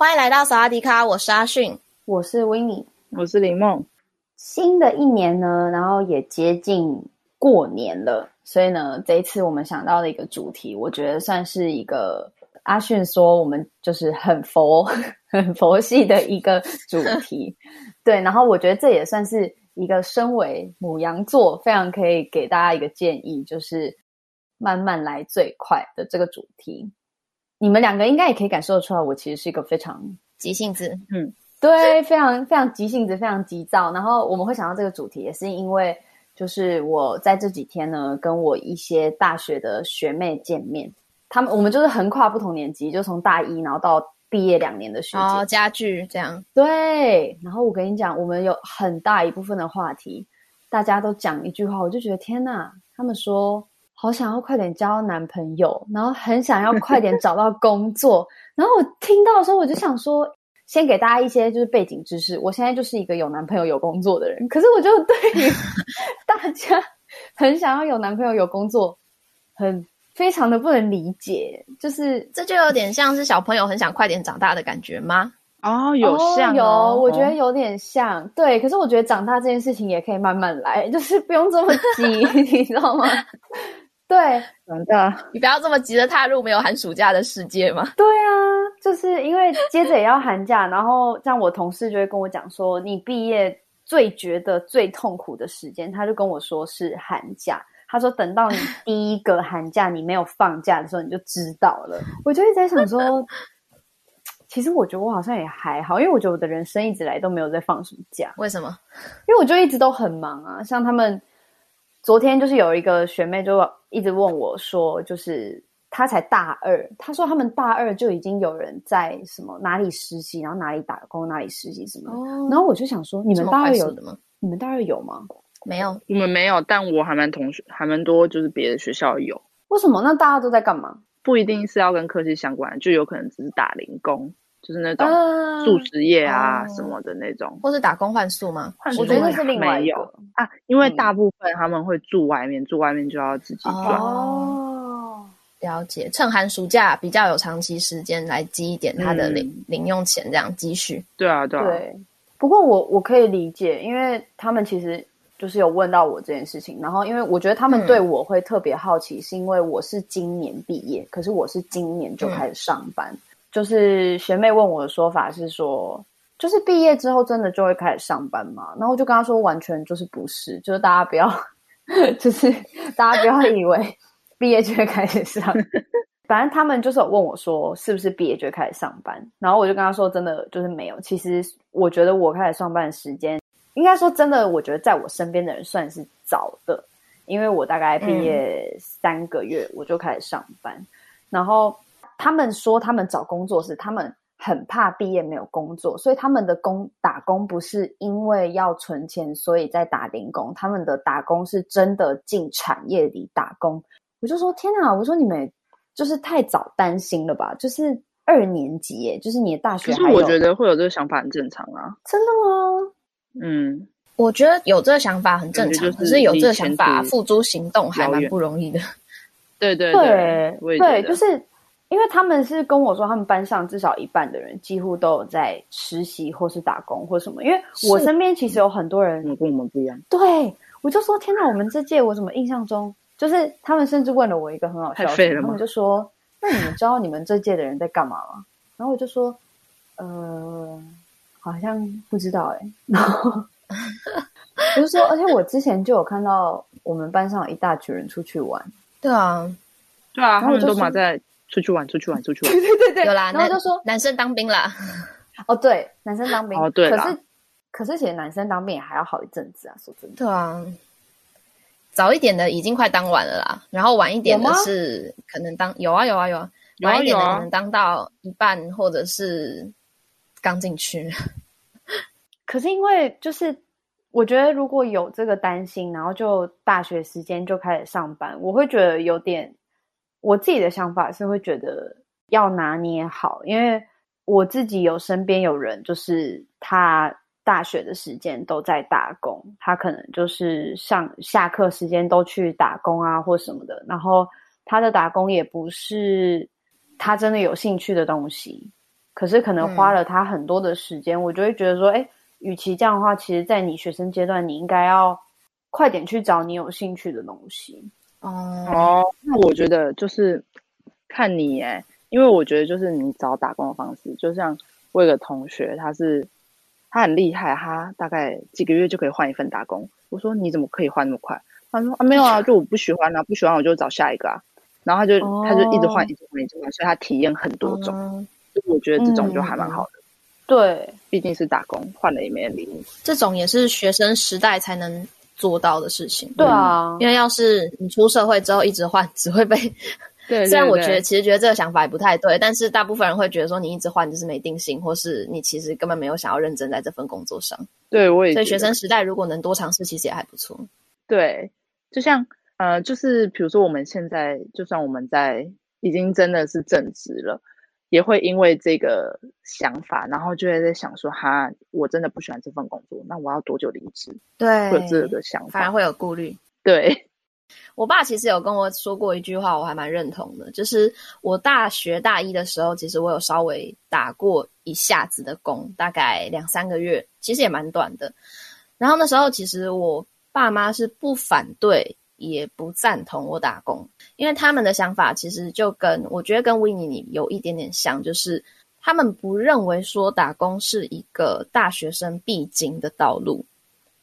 欢迎来到萨瓦迪卡，我是阿迅，我是维尼，我是林梦。新的一年呢，然后也接近过年了，所以呢，这一次我们想到的一个主题，我觉得算是一个阿迅说我们就是很佛、很佛系的一个主题。对，然后我觉得这也算是一个身为母羊座非常可以给大家一个建议，就是慢慢来最快的这个主题。你们两个应该也可以感受得出来，我其实是一个非常急性子，嗯，对，非常非常急性子，非常急躁。然后我们会想到这个主题，也是因为就是我在这几天呢，跟我一些大学的学妹见面，他们我们就是横跨不同年级，就从大一然后到毕业两年的学姐，哦，家具这样，对。然后我跟你讲，我们有很大一部分的话题，大家都讲一句话，我就觉得天哪，他们说。好想要快点交男朋友，然后很想要快点找到工作。然后我听到的时候，我就想说，先给大家一些就是背景知识。我现在就是一个有男朋友、有工作的人，可是我就对于 大家很想要有男朋友、有工作，很非常的不能理解。就是这就有点像是小朋友很想快点长大的感觉吗？哦，有像、哦、有，我觉得有点像。哦、对，可是我觉得长大这件事情也可以慢慢来，就是不用这么急，你知道吗？对，真的，你不要这么急着踏入没有寒暑假的世界嘛。对啊，就是因为接着也要寒假，然后像我同事就会跟我讲说，你毕业最觉得最痛苦的时间，他就跟我说是寒假。他说等到你第一个寒假你没有放假的时候，你就知道了。我就一直在想说，其实我觉得我好像也还好，因为我觉得我的人生一直来都没有在放什么假。为什么？因为我就一直都很忙啊，像他们。昨天就是有一个学妹就一直问我说，就是她才大二，她说他们大二就已经有人在什么哪里实习，然后哪里打工，哪里实习什么。哦，然后我就想说，你们大二有的吗？你们大二有吗？没有，我们没有，但我还蛮同学，还蛮多，就是别的学校有。为什么？那大家都在干嘛？不一定是要跟科技相关，就有可能只是打零工。就是那种速食业啊什么的那种，嗯、或是打工换宿吗？我觉得是另外没有啊，因为大部分他们会住外面，嗯、住外面就要自己赚。哦，了解，趁寒暑假比较有长期时间来积一点他的零、嗯、零用钱，这样积蓄。对啊，对啊。对，不过我我可以理解，因为他们其实就是有问到我这件事情，然后因为我觉得他们对我会特别好奇，嗯、是因为我是今年毕业，可是我是今年就开始上班。嗯就是学妹问我的说法是说，就是毕业之后真的就会开始上班吗？然后我就跟她说，完全就是不是，就是大家不要，就是大家不要以为毕业就会开始上。反正他们就是有问我说，是不是毕业就会开始上班？然后我就跟他说，真的就是没有。其实我觉得我开始上班的时间，应该说真的，我觉得在我身边的人算是早的，因为我大概毕业三个月我就开始上班，嗯、然后。他们说，他们找工作是他们很怕毕业没有工作，所以他们的工打工不是因为要存钱，所以在打零工。他们的打工是真的进产业里打工。我就说天哪！我说你们就是太早担心了吧？就是二年级耶，就是你的大学。可是我觉得会有这个想法很正常啊。真的吗？嗯，我觉得有这个想法很正常，可是有这个想法付诸行动还蛮不容易的。对对对，对，对，就是。因为他们是跟我说，他们班上至少一半的人几乎都有在实习或是打工或什么。因为我身边其实有很多人，跟我们不一样。对，我就说天哪，我们这届我怎么印象中，就是他们甚至问了我一个很好笑的事，他们就说：“那你们知道你们这届的人在干嘛吗？”然后我就说：“呃，好像不知道。”哎，然后 我就说，而且我之前就有看到我们班上一大群人出去玩。对啊，对啊，他们都嘛在。出去玩，出去玩，出去玩。对对对对，有啦。然后就说男生当兵啦。哦，对，男生当兵。哦，对。可是，可是，其实男生当兵也还要好一阵子啊，说真的。对啊。早一点的已经快当完了啦，然后晚一点的是可能当有啊有啊有啊，晚一点的可能当到一半或者是刚进去。可是因为就是我觉得如果有这个担心，然后就大学时间就开始上班，我会觉得有点。我自己的想法是会觉得要拿捏好，因为我自己有身边有人，就是他大学的时间都在打工，他可能就是上下课时间都去打工啊或什么的，然后他的打工也不是他真的有兴趣的东西，可是可能花了他很多的时间，嗯、我就会觉得说，哎，与其这样的话，其实在你学生阶段，你应该要快点去找你有兴趣的东西。哦哦，那我觉得就是看你哎，因为我觉得就是你找打工的方式，就像我有个同学，他是他很厉害，他大概几个月就可以换一份打工。我说你怎么可以换那么快？他说啊没有啊，就我不喜欢啊，不喜欢我就找下一个啊。然后他就、哦、他就一直换，一直换，一直换，所以他体验很多种。嗯、所以我觉得这种就还蛮好的。对，毕竟是打工，换了也没人理你。这种也是学生时代才能。做到的事情，对啊，因为要是你出社会之后一直换，只会被。对，对，对，虽然我觉得其实觉得这个想法也不太对，但是大部分人会觉得说你一直换就是没定性，或是你其实根本没有想要认真在这份工作上。对，我也。所以学生时代如果能多尝试，其实也还不错。对，就像呃，就是比如说我们现在，就算我们在已经真的是正职了。也会因为这个想法，然后就会在想说：“哈，我真的不喜欢这份工作，那我要多久离职？”对，会有这个想法，反而会有顾虑。对，我爸其实有跟我说过一句话，我还蛮认同的，就是我大学大一的时候，其实我有稍微打过一下子的工，大概两三个月，其实也蛮短的。然后那时候，其实我爸妈是不反对。也不赞同我打工，因为他们的想法其实就跟我觉得跟维尼你有一点点像，就是他们不认为说打工是一个大学生必经的道路。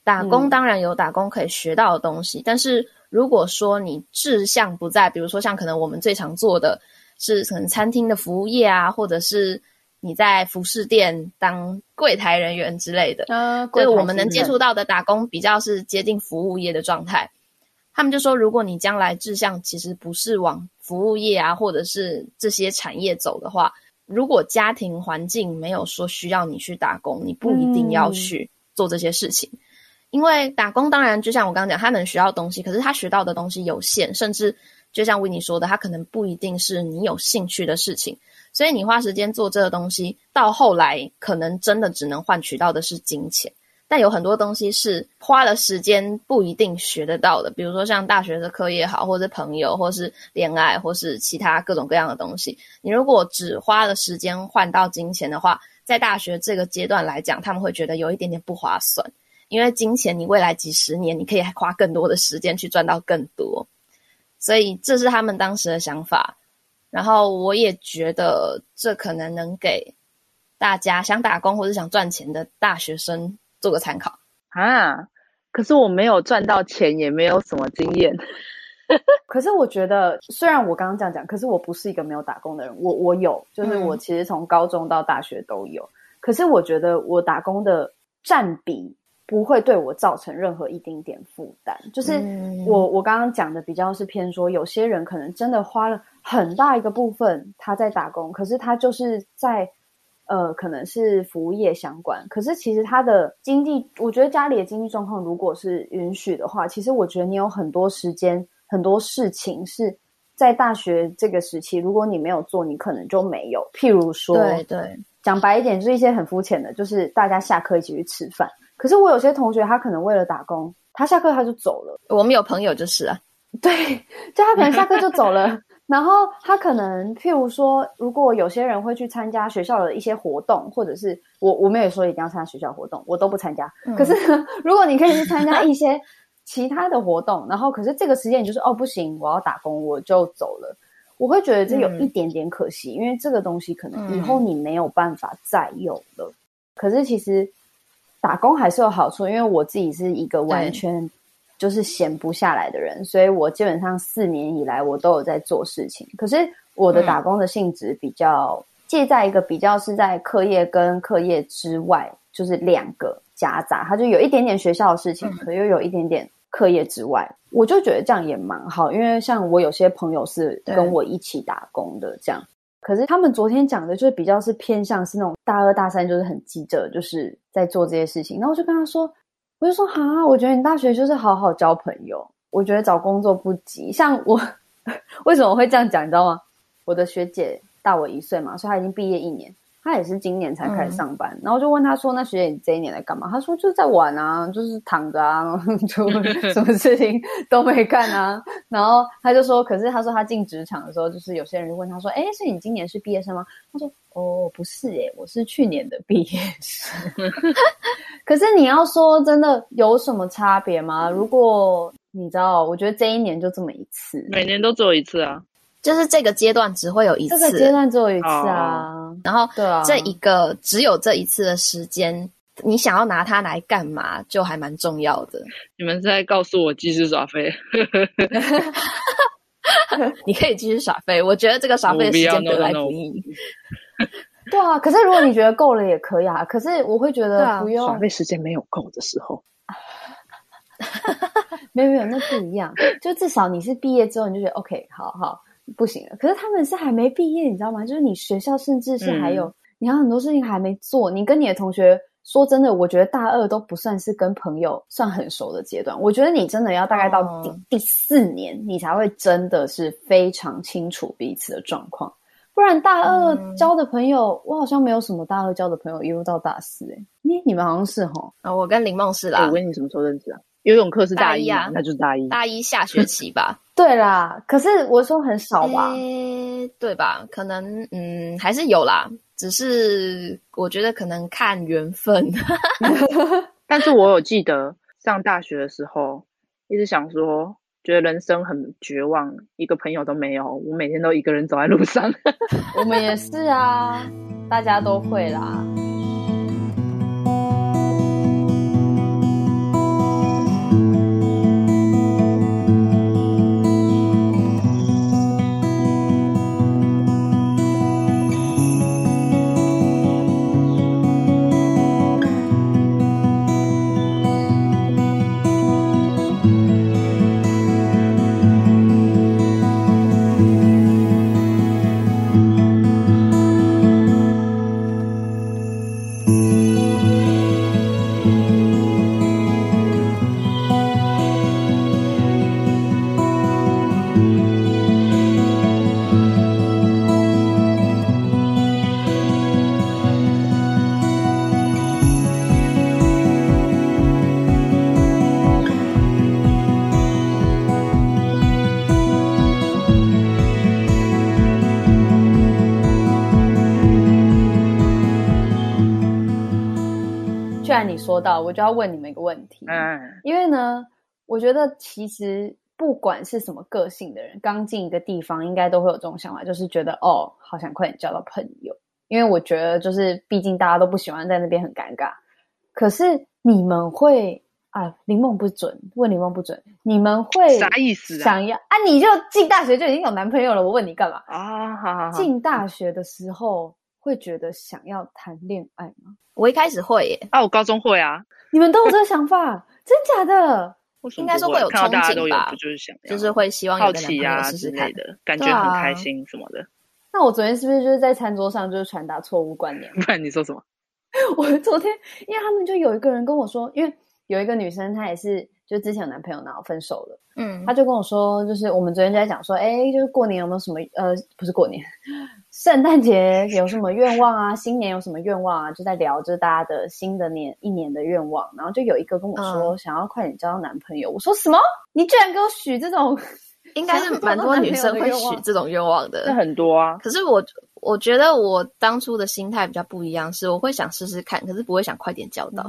打工当然有打工可以学到的东西，嗯、但是如果说你志向不在，比如说像可能我们最常做的是可能餐厅的服务业啊，或者是你在服饰店当柜台人员之类的，呃，所以我们能接触到的打工比较是接近服务业的状态。他们就说，如果你将来志向其实不是往服务业啊，或者是这些产业走的话，如果家庭环境没有说需要你去打工，你不一定要去做这些事情。嗯、因为打工当然就像我刚刚讲，他能学到东西，可是他学到的东西有限，甚至就像维尼说的，他可能不一定是你有兴趣的事情。所以你花时间做这个东西，到后来可能真的只能换取到的是金钱。但有很多东西是花了时间不一定学得到的，比如说像大学的课也好，或者朋友，或是恋爱，或是其他各种各样的东西。你如果只花了时间换到金钱的话，在大学这个阶段来讲，他们会觉得有一点点不划算，因为金钱你未来几十年你可以花更多的时间去赚到更多，所以这是他们当时的想法。然后我也觉得这可能能给大家想打工或者想赚钱的大学生。做个参考啊！可是我没有赚到钱，也没有什么经验。可是我觉得，虽然我刚刚这样讲，可是我不是一个没有打工的人。我我有，就是我其实从高中到大学都有。嗯、可是我觉得我打工的占比不会对我造成任何一丁点负担。就是我我刚刚讲的比较是偏说，有些人可能真的花了很大一个部分他在打工，可是他就是在。呃，可能是服务业相关，可是其实他的经济，我觉得家里的经济状况如果是允许的话，其实我觉得你有很多时间，很多事情是在大学这个时期，如果你没有做，你可能就没有。譬如说，对对，讲白一点，就是一些很肤浅的，就是大家下课一起去吃饭。可是我有些同学，他可能为了打工，他下课他就走了。我们有朋友就是啊，对，就他可能下课就走了。然后他可能，譬如说，如果有些人会去参加学校的一些活动，或者是我我没有说一定要参加学校活动，我都不参加。嗯、可是，如果你可以去参加一些其他的活动，然后可是这个时间你就是哦不行，我要打工，我就走了。我会觉得这有一点点可惜，嗯、因为这个东西可能以后你没有办法再有了。嗯、可是其实打工还是有好处，因为我自己是一个完全。就是闲不下来的人，所以我基本上四年以来我都有在做事情。可是我的打工的性质比较介在一个比较是在课业跟课业之外，就是两个夹杂，它就有一点点学校的事情，可又有一点点课业之外，我就觉得这样也蛮好，因为像我有些朋友是跟我一起打工的，这样。可是他们昨天讲的就是比较是偏向是那种大二大三就是很急着就是在做这些事情，然后我就跟他说，我就说哈，我觉得你大学就是好好交朋友，我觉得找工作不急。像我 为什么我会这样讲，你知道吗？我的学姐大我一岁嘛，所以她已经毕业一年。她也是今年才开始上班，嗯、然后就问她说：“那学姐你这一年在干嘛？”她说：“就是在玩啊，就是躺着啊，就 什么事情都没干啊。”然后她就说：“可是她说她进职场的时候，就是有些人就问她说：‘哎，所以你今年是毕业生吗？’她说：‘哦，不是耶，我是去年的毕业生。’可是你要说真的有什么差别吗？如果你知道，我觉得这一年就这么一次，每年都只有一次啊。”就是这个阶段只会有一次，这个阶段只有一次啊。Oh. 然后，对啊，这一个只有这一次的时间，你想要拿它来干嘛，就还蛮重要的。你们是在告诉我继续耍废？你可以继续耍废，我觉得这个耍废的时间得来不易。对啊，可是如果你觉得够了也可以啊。可是我会觉得不用耍废时间没有够的时候，没有没有，那不一样。就至少你是毕业之后，你就觉得 OK，好好。不行了，可是他们是还没毕业，你知道吗？就是你学校甚至是还有，嗯、你还有很多事情还没做。你跟你的同学说真的，我觉得大二都不算是跟朋友算很熟的阶段。我觉得你真的要大概到第、哦、第四年，你才会真的是非常清楚彼此的状况。不然大二交的朋友，嗯、我好像没有什么大二交的朋友一路到大四、欸。哎，你你们好像是齁啊？我跟林梦是啦。我跟你什么时候认识啊？游泳课是大一啊，那就是大一，大一下学期吧。对啦，可是我说很少吧？欸、对吧？可能嗯，还是有啦，只是我觉得可能看缘分。但是我有记得上大学的时候，一直想说，觉得人生很绝望，一个朋友都没有，我每天都一个人走在路上。我们也是啊，大家都会啦。说到，我就要问你们一个问题。嗯，因为呢，我觉得其实不管是什么个性的人，刚进一个地方，应该都会有这种想法，就是觉得哦，好想快点交到朋友。因为我觉得，就是毕竟大家都不喜欢在那边很尴尬。可是你们会啊？林梦不准问，林梦不准。你们会啥意思？想要啊，啊？你就进大学就已经有男朋友了，我问你干嘛啊？好好好。进大学的时候会觉得想要谈恋爱吗？我一开始会耶，啊，我高中会啊。你们都有这个想法？真假的？应该说会有憧憬吧，就是想，就是会希望有个男朋友试试看好奇啊之类的，感觉很开心什么的。那我昨天是不是就是在餐桌上就是传达错误观念？不然你说什么？我昨天，因为他们就有一个人跟我说，因为有一个女生她也是。就之前有男朋友，然后分手了。嗯，他就跟我说，就是我们昨天就在讲说，哎，就是过年有没有什么呃，不是过年，圣诞节有什么愿望啊？新年有什么愿望啊？就在聊，就是大家的新的年一年的愿望。然后就有一个跟我说，嗯、想要快点交到男朋友。我说什么？你居然给我许这种？应该是蛮多女生会许这种愿望的。是很多啊。可是我我觉得我当初的心态比较不一样，是我会想试试看，可是不会想快点交到。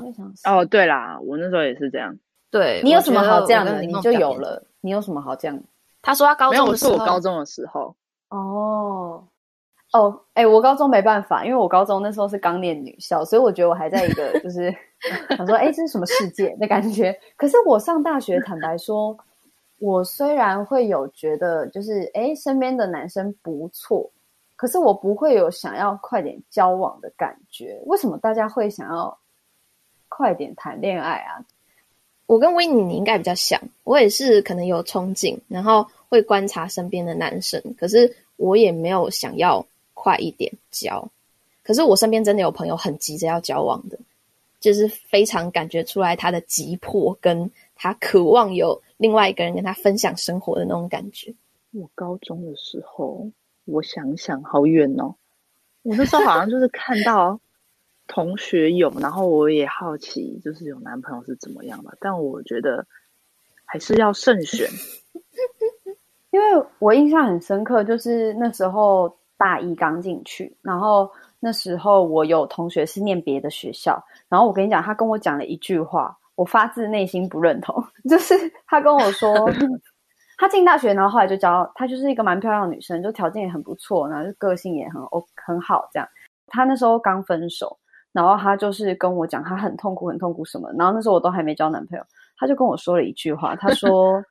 哦，对啦，我那时候也是这样。对，你有什么好这样的？你就有了。你有什么好这样？他说他高中的时候，没有，我是我高中的时候。哦哦，哎，我高中没办法，因为我高中那时候是刚念女校，所以我觉得我还在一个 就是想说，哎，这是什么世界的感觉？可是我上大学，坦白说，我虽然会有觉得就是哎，身边的男生不错，可是我不会有想要快点交往的感觉。为什么大家会想要快点谈恋爱啊？我跟维尼你应该比较像，我也是可能有憧憬，然后会观察身边的男生，可是我也没有想要快一点交。可是我身边真的有朋友很急着要交往的，就是非常感觉出来他的急迫，跟他渴望有另外一个人跟他分享生活的那种感觉。我高中的时候，我想想好远哦，我那时候好像就是看到。同学有，然后我也好奇，就是有男朋友是怎么样吧。但我觉得还是要慎选，因为我印象很深刻，就是那时候大一刚进去，然后那时候我有同学是念别的学校，然后我跟你讲，他跟我讲了一句话，我发自内心不认同，就是他跟我说，他进大学，然后后来就交，他就是一个蛮漂亮的女生，就条件也很不错，然后就个性也很 O 很好，这样。他那时候刚分手。然后他就是跟我讲，他很痛苦，很痛苦什么。然后那时候我都还没交男朋友，他就跟我说了一句话，他说：“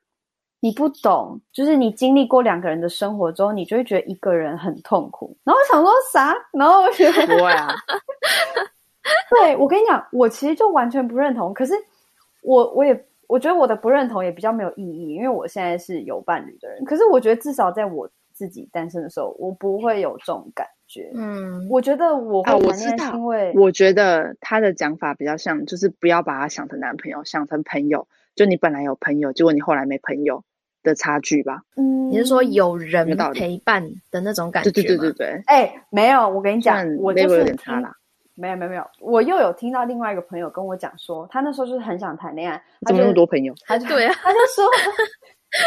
你不懂，就是你经历过两个人的生活之后，你就会觉得一个人很痛苦。”然后我想说啥？然后我觉得不会啊。对，我跟你讲，我其实就完全不认同。可是我我也我觉得我的不认同也比较没有意义，因为我现在是有伴侣的人。可是我觉得至少在我自己单身的时候，我不会有这种感觉。嗯，我觉得我会谈恋爱，因为、我觉得他的讲法比较像，就是不要把他想成男朋友，想成朋友。就你本来有朋友，结果你后来没朋友的差距吧？嗯，你是说有人陪伴的那种感觉？对对对对对。哎、欸，没有，我跟你讲，我就是有点差啦。没有没有没有，我又有听到另外一个朋友跟我讲说，他那时候就是很想谈恋爱，怎么那么多朋友？他就对啊，他就说。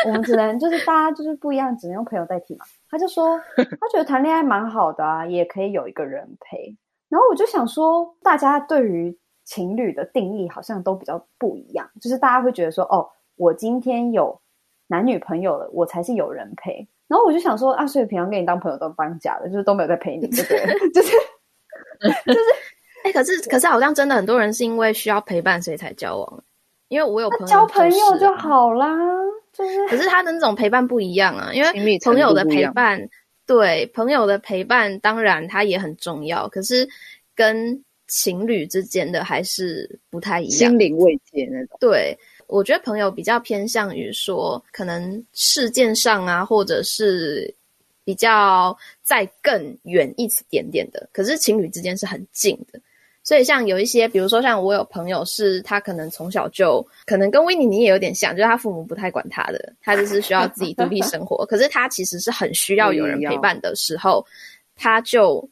我们只能就是大家就是不一样，只能用朋友代替嘛。他就说他觉得谈恋爱蛮好的啊，也可以有一个人陪。然后我就想说，大家对于情侣的定义好像都比较不一样，就是大家会觉得说，哦，我今天有男女朋友了，我才是有人陪。然后我就想说啊，所以平常跟你当朋友都当假的，就是都没有在陪你，对不对？就是 就是，哎、欸，可是可是好像真的很多人是因为需要陪伴，所以才交往。因为我有朋友、就是，交朋友就好啦。就是可是他的那种陪伴不一样啊，因为朋友的陪伴，对朋友的陪伴，当然他也很重要。可是跟情侣之间的还是不太一样，心灵慰藉那种。对，我觉得朋友比较偏向于说，可能事件上啊，或者是比较再更远一点点的。可是情侣之间是很近的。所以像有一些，比如说像我有朋友是，他可能从小就可能跟维尼你也有点像，就是他父母不太管他的，他就是需要自己独立生活。可是他其实是很需要有人陪伴的时候，他就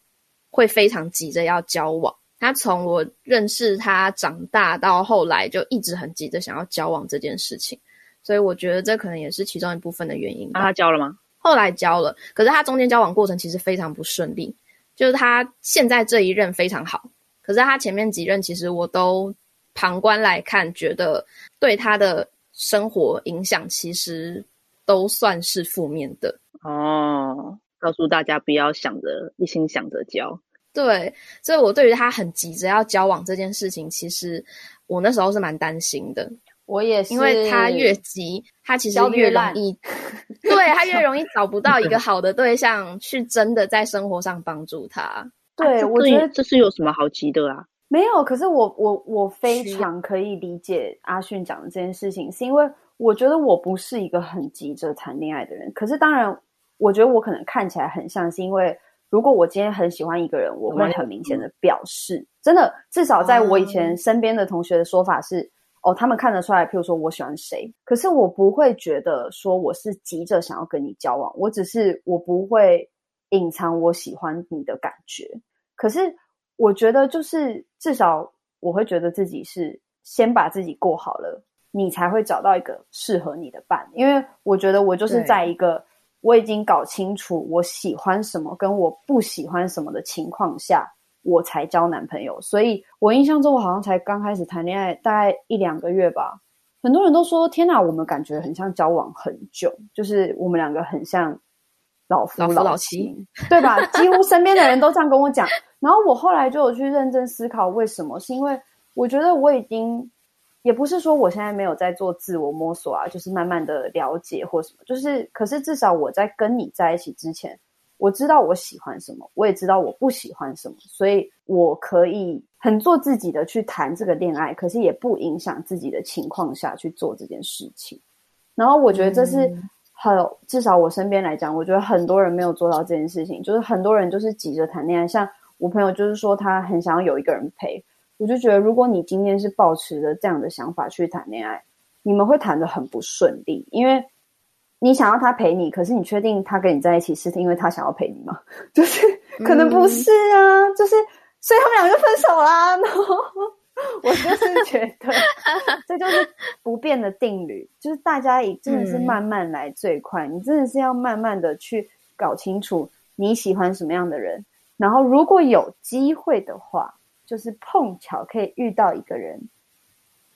会非常急着要交往。他从我认识他长大到后来，就一直很急着想要交往这件事情。所以我觉得这可能也是其中一部分的原因。那他交了吗？后来交了，可是他中间交往过程其实非常不顺利，就是他现在这一任非常好。可是他前面几任，其实我都旁观来看，觉得对他的生活影响其实都算是负面的哦。告诉大家不要想着一心想着交，对，所以我对于他很急着要交往这件事情，其实我那时候是蛮担心的。我也是，因为他越急，他其实越容易，对，他越容易找不到一个好的对象去真的在生活上帮助他。对，啊、我觉得这是有什么好急的啊？没有，可是我我我非常可以理解阿迅讲的这件事情，是因为我觉得我不是一个很急着谈恋爱的人。可是当然，我觉得我可能看起来很像，是因为如果我今天很喜欢一个人，我会很明显的表示，嗯、真的，至少在我以前身边的同学的说法是，嗯、哦，他们看得出来，譬如说我喜欢谁，可是我不会觉得说我是急着想要跟你交往，我只是我不会。隐藏我喜欢你的感觉，可是我觉得就是至少我会觉得自己是先把自己过好了，你才会找到一个适合你的伴。因为我觉得我就是在一个我已经搞清楚我喜欢什么跟我不喜欢什么的情况下，我才交男朋友。所以我印象中我好像才刚开始谈恋爱，大概一两个月吧。很多人都说：“天哪，我们感觉很像交往很久，就是我们两个很像。”老夫老妻，老妻对吧？几乎身边的人都这样跟我讲。然后我后来就有去认真思考，为什么？是因为我觉得我已经，也不是说我现在没有在做自我摸索啊，就是慢慢的了解或什么。就是，可是至少我在跟你在一起之前，我知道我喜欢什么，我也知道我不喜欢什么，所以我可以很做自己的去谈这个恋爱，可是也不影响自己的情况下去做这件事情。然后我觉得这是很，嗯、至少我身边来讲，我觉得很多人没有做到这件事情，就是很多人就是急着谈恋爱。像我朋友就是说他很想要有一个人陪，我就觉得如果你今天是抱持着这样的想法去谈恋爱，你们会谈得很不顺利，因为。你想要他陪你，可是你确定他跟你在一起是因为他想要陪你吗？就是可能不是啊，嗯、就是所以他们两个就分手啦。然后 我就是觉得这就是不变的定律，就是大家也真的是慢慢来最快。嗯、你真的是要慢慢的去搞清楚你喜欢什么样的人，然后如果有机会的话，就是碰巧可以遇到一个人。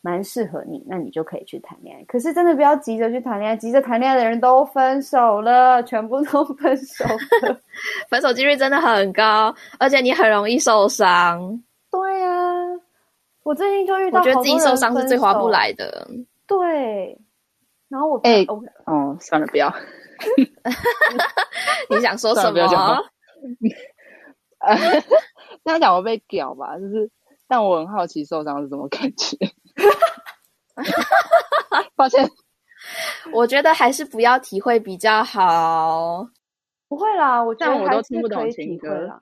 蛮适合你，那你就可以去谈恋爱。可是真的不要急着去谈恋爱，急着谈恋爱的人都分手了，全部都分手了，分手几率真的很高，而且你很容易受伤。对啊，我最近就遇到，我觉得自己受伤是最划不来的。对，然后我哎，哦，算了，不要。你想说什么？大家讲我被屌吧，就是，但我很好奇受伤是什么感觉。抱歉，我觉得还是不要体会比较好。不会啦，我觉得我都听不懂情歌啦。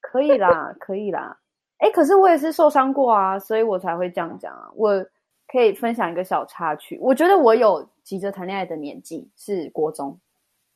可以啦，可以啦。哎、欸，可是我也是受伤过啊，所以我才会这样讲啊。我可以分享一个小插曲。我觉得我有急着谈恋爱的年纪是国中，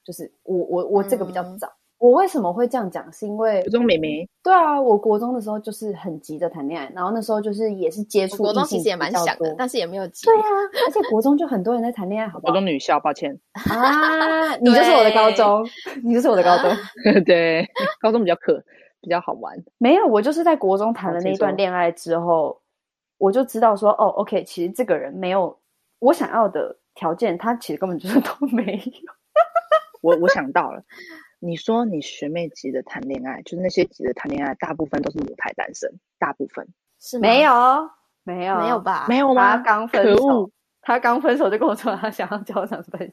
就是我我我这个比较早。嗯我为什么会这样讲？是因为国中妹妹。对啊，我国中的时候就是很急着谈恋爱，然后那时候就是也是接触国中其实也蛮想的，但是也没有急。对啊，而且国中就很多人在谈恋爱，好不好？国中女校，抱歉啊，你就是我的高中，你就是我的高中。对，高中比较可比较好玩。没有，我就是在国中谈了那一段恋爱之后，我就知道说，哦，OK，其实这个人没有我想要的条件，他其实根本就是都 没有。我我想到了。你说你学妹级的谈恋爱，就是那些级的谈恋爱，大部分都是母胎单身，大部分是？没有，没有，没有吧？没有吗？他刚分手，他刚分手就跟我说他想要交男朋友，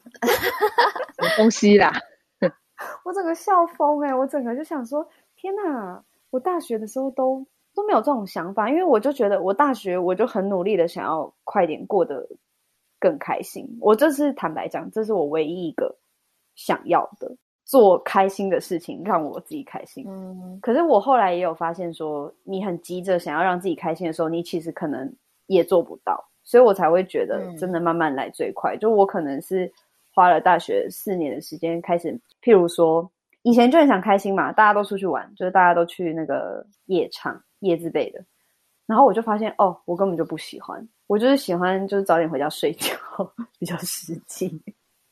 什么东西啦？我整个笑疯哎、欸！我整个就想说，天哪！我大学的时候都都没有这种想法，因为我就觉得我大学我就很努力的想要快点过得更开心。我这是坦白讲，这是我唯一一个想要的。做开心的事情，让我自己开心。嗯，可是我后来也有发现说，说你很急着想要让自己开心的时候，你其实可能也做不到，所以我才会觉得真的慢慢来最快。嗯，就我可能是花了大学四年的时间开始，譬如说以前就很想开心嘛，大家都出去玩，就是大家都去那个夜场、夜字辈的，然后我就发现哦，我根本就不喜欢，我就是喜欢就是早点回家睡觉，比较实际。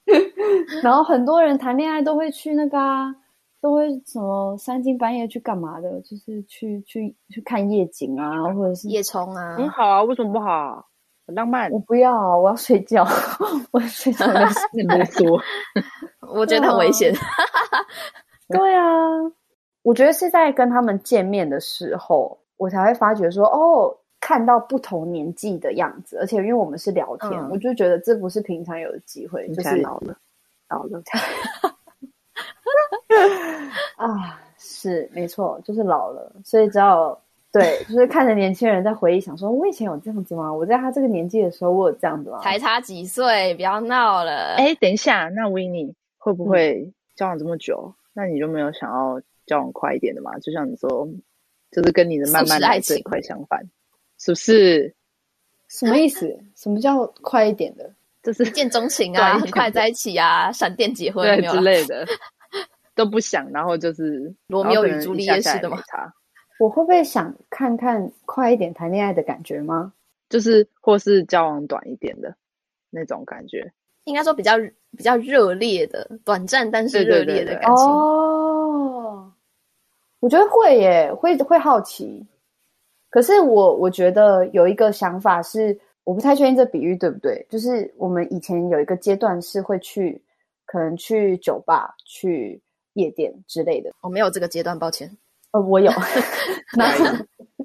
然后很多人谈恋爱都会去那个啊，都会什么三更半夜去干嘛的？就是去去去看夜景啊，或者是夜冲啊。很好啊，为什么不好？很浪漫。我不要，我要睡觉。我要睡觉的事情没说。我觉得很危险。对啊，我觉得是在跟他们见面的时候，我才会发觉说，哦。看到不同年纪的样子，而且因为我们是聊天，嗯、我就觉得这不是平常有的机会，就是老了，老了。啊，是没错，就是老了，所以只要对，就是看着年轻人在回忆，想说我以前有这样子吗？我在他这个年纪的时候，我有这样子吗？才差几岁，不要闹了。哎，等一下，那 Winnie 会不会交往这么久，嗯、那你就没有想要交往快一点的吗？就像你说，就是跟你的慢慢来这一块相反。是不是？什么意思？什么叫快一点的？就是一见钟情啊，很快在一起啊，闪电结婚对之类的，都不想，然后就是罗密欧与朱丽叶式的吗？我会不会想看看快一点谈恋爱的感觉吗？就是或是交往短一点的那种感觉，应该说比较比较热烈的，短暂但是热烈的感情。哦，我觉得会耶，会会好奇。可是我我觉得有一个想法是，我不太确定这比喻对不对。就是我们以前有一个阶段是会去，可能去酒吧、去夜店之类的。我没有这个阶段，抱歉。呃，我有。那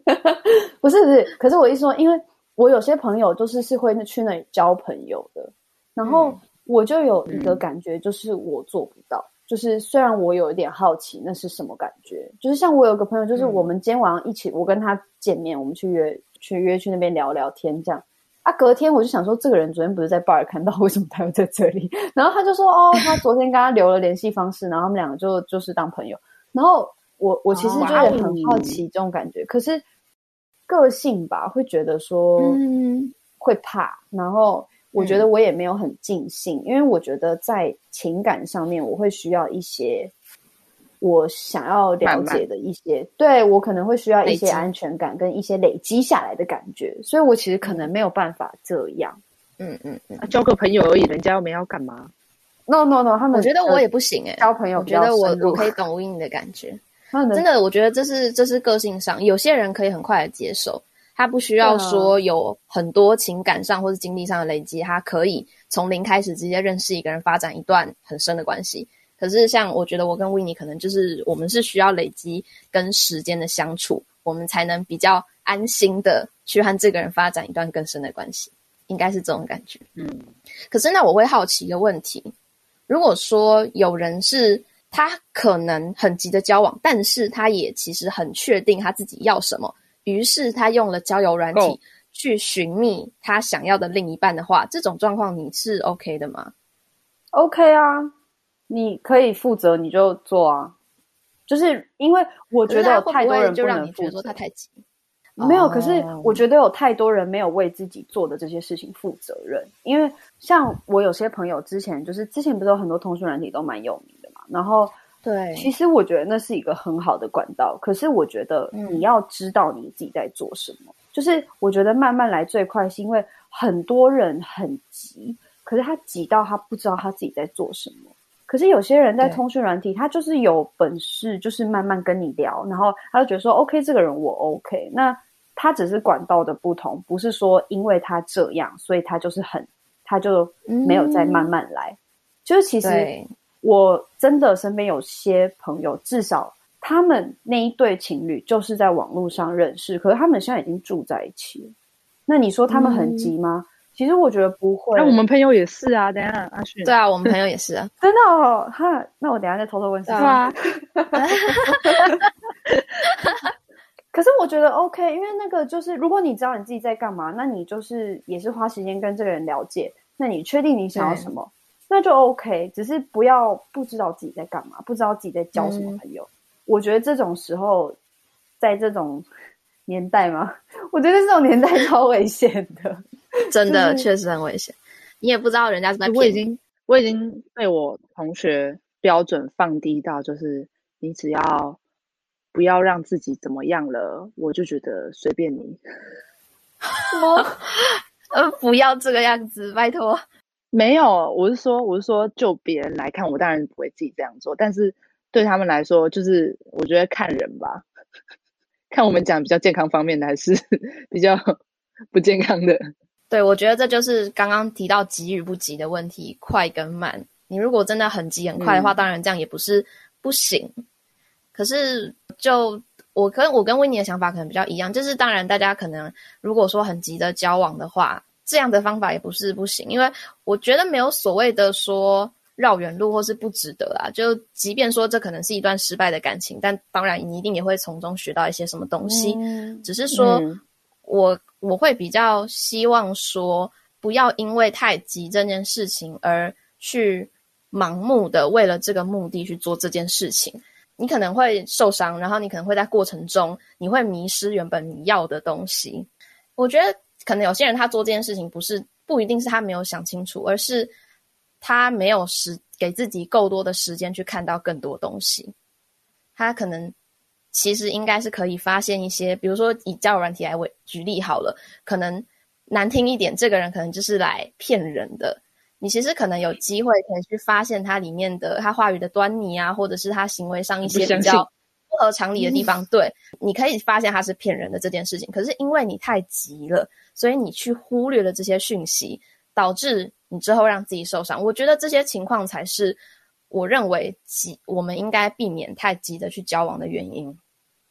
不是不是，可是我意思说，因为我有些朋友就是是会去那里交朋友的，然后我就有一个感觉，就是我做不到。就是虽然我有一点好奇，那是什么感觉？就是像我有个朋友，就是我们今天晚上一起，嗯、我跟他见面，我们去约去约去那边聊聊天，这样啊。隔天我就想说，这个人昨天不是在 bar 看到，为什么他又在这里？然后他就说，哦，他昨天跟他留了联系方式，然后他们两个就就是当朋友。然后我我其实就也很好奇这种感觉，哦、可是个性吧，会觉得说，嗯，会怕，然后。我觉得我也没有很尽兴，嗯，因为我觉得在情感上面，我会需要一些我想要了解的一些，慢慢对我可能会需要一些安全感跟一些累积下来的感觉，所以我其实可能没有办法这样。嗯嗯嗯，交个朋友而已，人家又没要干嘛？No No No，他们我觉得我也不行哎，交朋友，我觉得我我可以懂 Winnie 的感觉，真的，我觉得这是这是个性上，有些人可以很快的接受。他不需要说有很多情感上或是经历上的累积，他可以从零开始直接认识一个人，发展一段很深的关系。可是像我觉得我跟 Winnie 可能就是我们是需要累积跟时间的相处，我们才能比较安心的去和这个人发展一段更深的关系，应该是这种感觉。嗯，可是那我会好奇一个问题，如果说有人是他可能很急的交往，但是他也其实很确定他自己要什么。于是他用了交友软体去寻觅他想要的另一半的话，这种状况你是 OK 的吗？OK 啊，你可以负责你就做啊。就是因为我觉得有太多人不能负责，就让你觉得说他太急。没有，可是我觉得有太多人没有为自己做的这些事情负责任。因为像我有些朋友之前就是之前不是有很多通讯软体都蛮有名的嘛，然后。对，其实我觉得那是一个很好的管道。可是我觉得你要知道你自己在做什么。嗯、就是我觉得慢慢来最快，是因为很多人很急，可是他急到他不知道他自己在做什么。可是有些人在通讯软体，他就是有本事，就是慢慢跟你聊，然后他就觉得说，OK，这个人我 OK。那他只是管道的不同，不是说因为他这样，所以他就是很，他就没有再慢慢来。嗯、就是其实。我真的身边有些朋友，至少他们那一对情侣就是在网络上认识，可是他们现在已经住在一起了。那你说他们很急吗？嗯、其实我觉得不会。那我们朋友也是啊，等一下阿迅。对啊，我们朋友也是啊，真的哦。哈，那我等一下再偷偷问一下。对啊。可是我觉得 OK，因为那个就是，如果你知道你自己在干嘛，那你就是也是花时间跟这个人了解，那你确定你想要什么？那就 OK，只是不要不知道自己在干嘛，不知道自己在交什么朋友。嗯、我觉得这种时候，在这种年代嘛，我觉得这种年代超危险的，真的确实很危险。你也不知道人家是在骗。我已经我已经被我同学标准放低到，就是你只要不要让自己怎么样了，我就觉得随便你。什么？呃，不要这个样子，拜托。没有，我是说，我是说，就别人来看，我当然不会自己这样做。但是对他们来说，就是我觉得看人吧，看我们讲比较健康方面的，还是 比较不健康的。对，我觉得这就是刚刚提到急与不急的问题，快跟慢。你如果真的很急很快的话，嗯、当然这样也不是不行。可是就我跟我跟 Winnie 的想法可能比较一样，就是当然大家可能如果说很急的交往的话。这样的方法也不是不行，因为我觉得没有所谓的说绕远路或是不值得啊。就即便说这可能是一段失败的感情，但当然你一定也会从中学到一些什么东西。嗯、只是说，嗯、我我会比较希望说，不要因为太急这件事情而去盲目的为了这个目的去做这件事情。你可能会受伤，然后你可能会在过程中你会迷失原本你要的东西。我觉得。可能有些人他做这件事情不是不一定是他没有想清楚，而是他没有时给自己够多的时间去看到更多东西。他可能其实应该是可以发现一些，比如说以交友软体来为举例好了，可能难听一点，这个人可能就是来骗人的。你其实可能有机会可以去发现他里面的他话语的端倪啊，或者是他行为上一些比较不合常理的地方。对，你可以发现他是骗人的这件事情。可是因为你太急了。所以你去忽略了这些讯息，导致你之后让自己受伤。我觉得这些情况才是我认为急，我们应该避免太急的去交往的原因。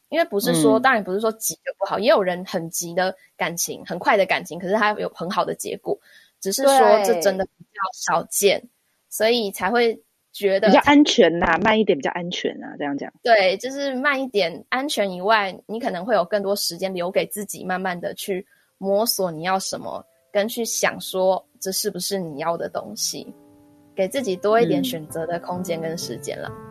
因为不是说，嗯、当然不是说急就不好，也有人很急的感情，很快的感情，可是他有很好的结果。只是说这真的比较少见，所以才会觉得比较安全呐、啊，慢一点比较安全啊，这样讲。对，就是慢一点，安全以外，你可能会有更多时间留给自己，慢慢的去摸索你要什么，跟去想说这是不是你要的东西，给自己多一点选择的空间跟时间了。嗯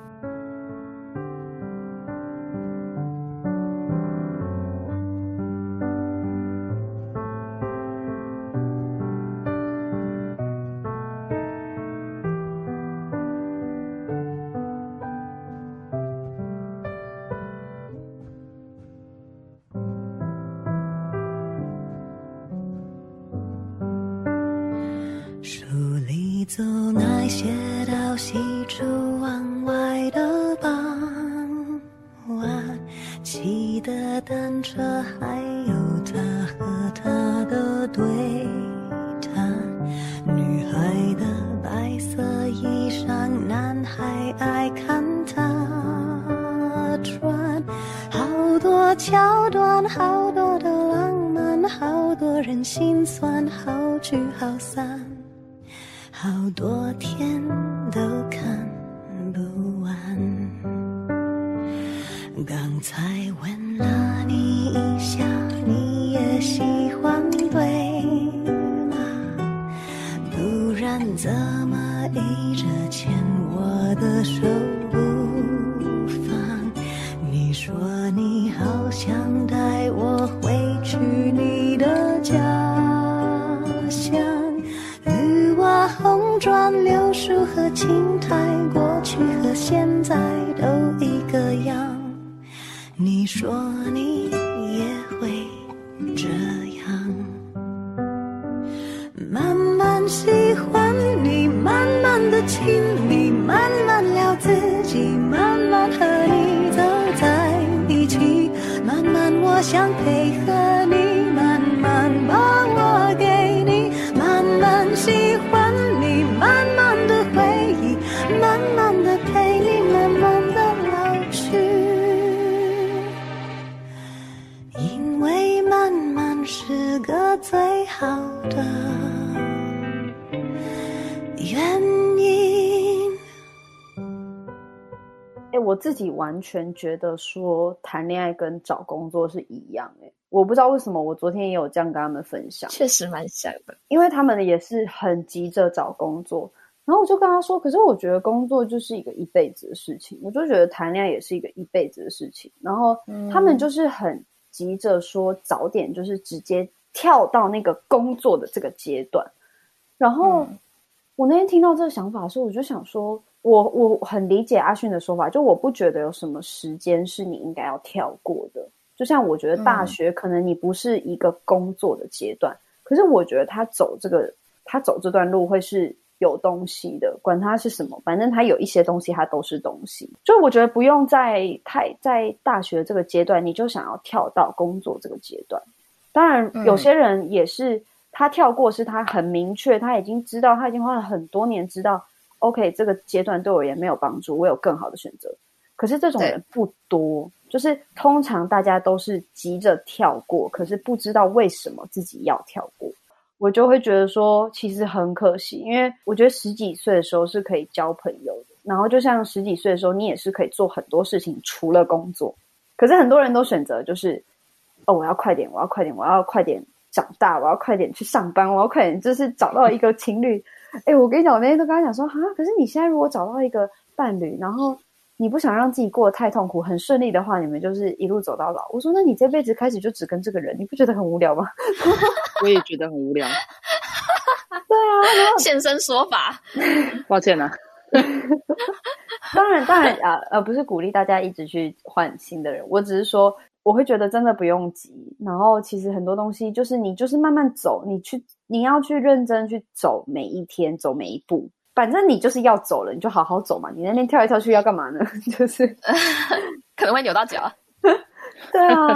我自己完全觉得说谈恋爱跟找工作是一样诶，我不知道为什么，我昨天也有这样跟他们分享，确实蛮像的，因为他们也是很急着找工作，然后我就跟他说，可是我觉得工作就是一个一辈子的事情，我就觉得谈恋爱也是一个一辈子的事情，然后他们就是很急着说早点就是直接跳到那个工作的这个阶段，然后我那天听到这个想法的时候，我就想说。我我很理解阿迅的说法，就我不觉得有什么时间是你应该要跳过的。就像我觉得大学可能你不是一个工作的阶段，嗯、可是我觉得他走这个他走这段路会是有东西的，管他是什么，反正他有一些东西，他都是东西。就我觉得不用在太在大学这个阶段，你就想要跳到工作这个阶段。当然，有些人也是他跳过，是他很明确，他已经知道，他已经花了很多年知道。OK，这个阶段对我也没有帮助，我有更好的选择。可是这种人不多，就是通常大家都是急着跳过，可是不知道为什么自己要跳过。我就会觉得说，其实很可惜，因为我觉得十几岁的时候是可以交朋友的，然后就像十几岁的时候，你也是可以做很多事情，除了工作。可是很多人都选择就是，哦，我要快点，我要快点，我要快点长大，我要快点去上班，我要快点就是找到一个情侣。哎、欸，我跟你讲，我那天都跟他讲说，哈，可是你现在如果找到一个伴侣，然后你不想让自己过得太痛苦，很顺利的话，你们就是一路走到老。我说，那你这辈子开始就只跟这个人，你不觉得很无聊吗？我也觉得很无聊。对啊，现身说法，抱歉啊。当然，当然啊，呃，不是鼓励大家一直去换新的人，我只是说。我会觉得真的不用急，然后其实很多东西就是你就是慢慢走，你去你要去认真去走每一天，走每一步，反正你就是要走了，你就好好走嘛。你那边跳来跳去要干嘛呢？就是 可能会扭到脚。对啊，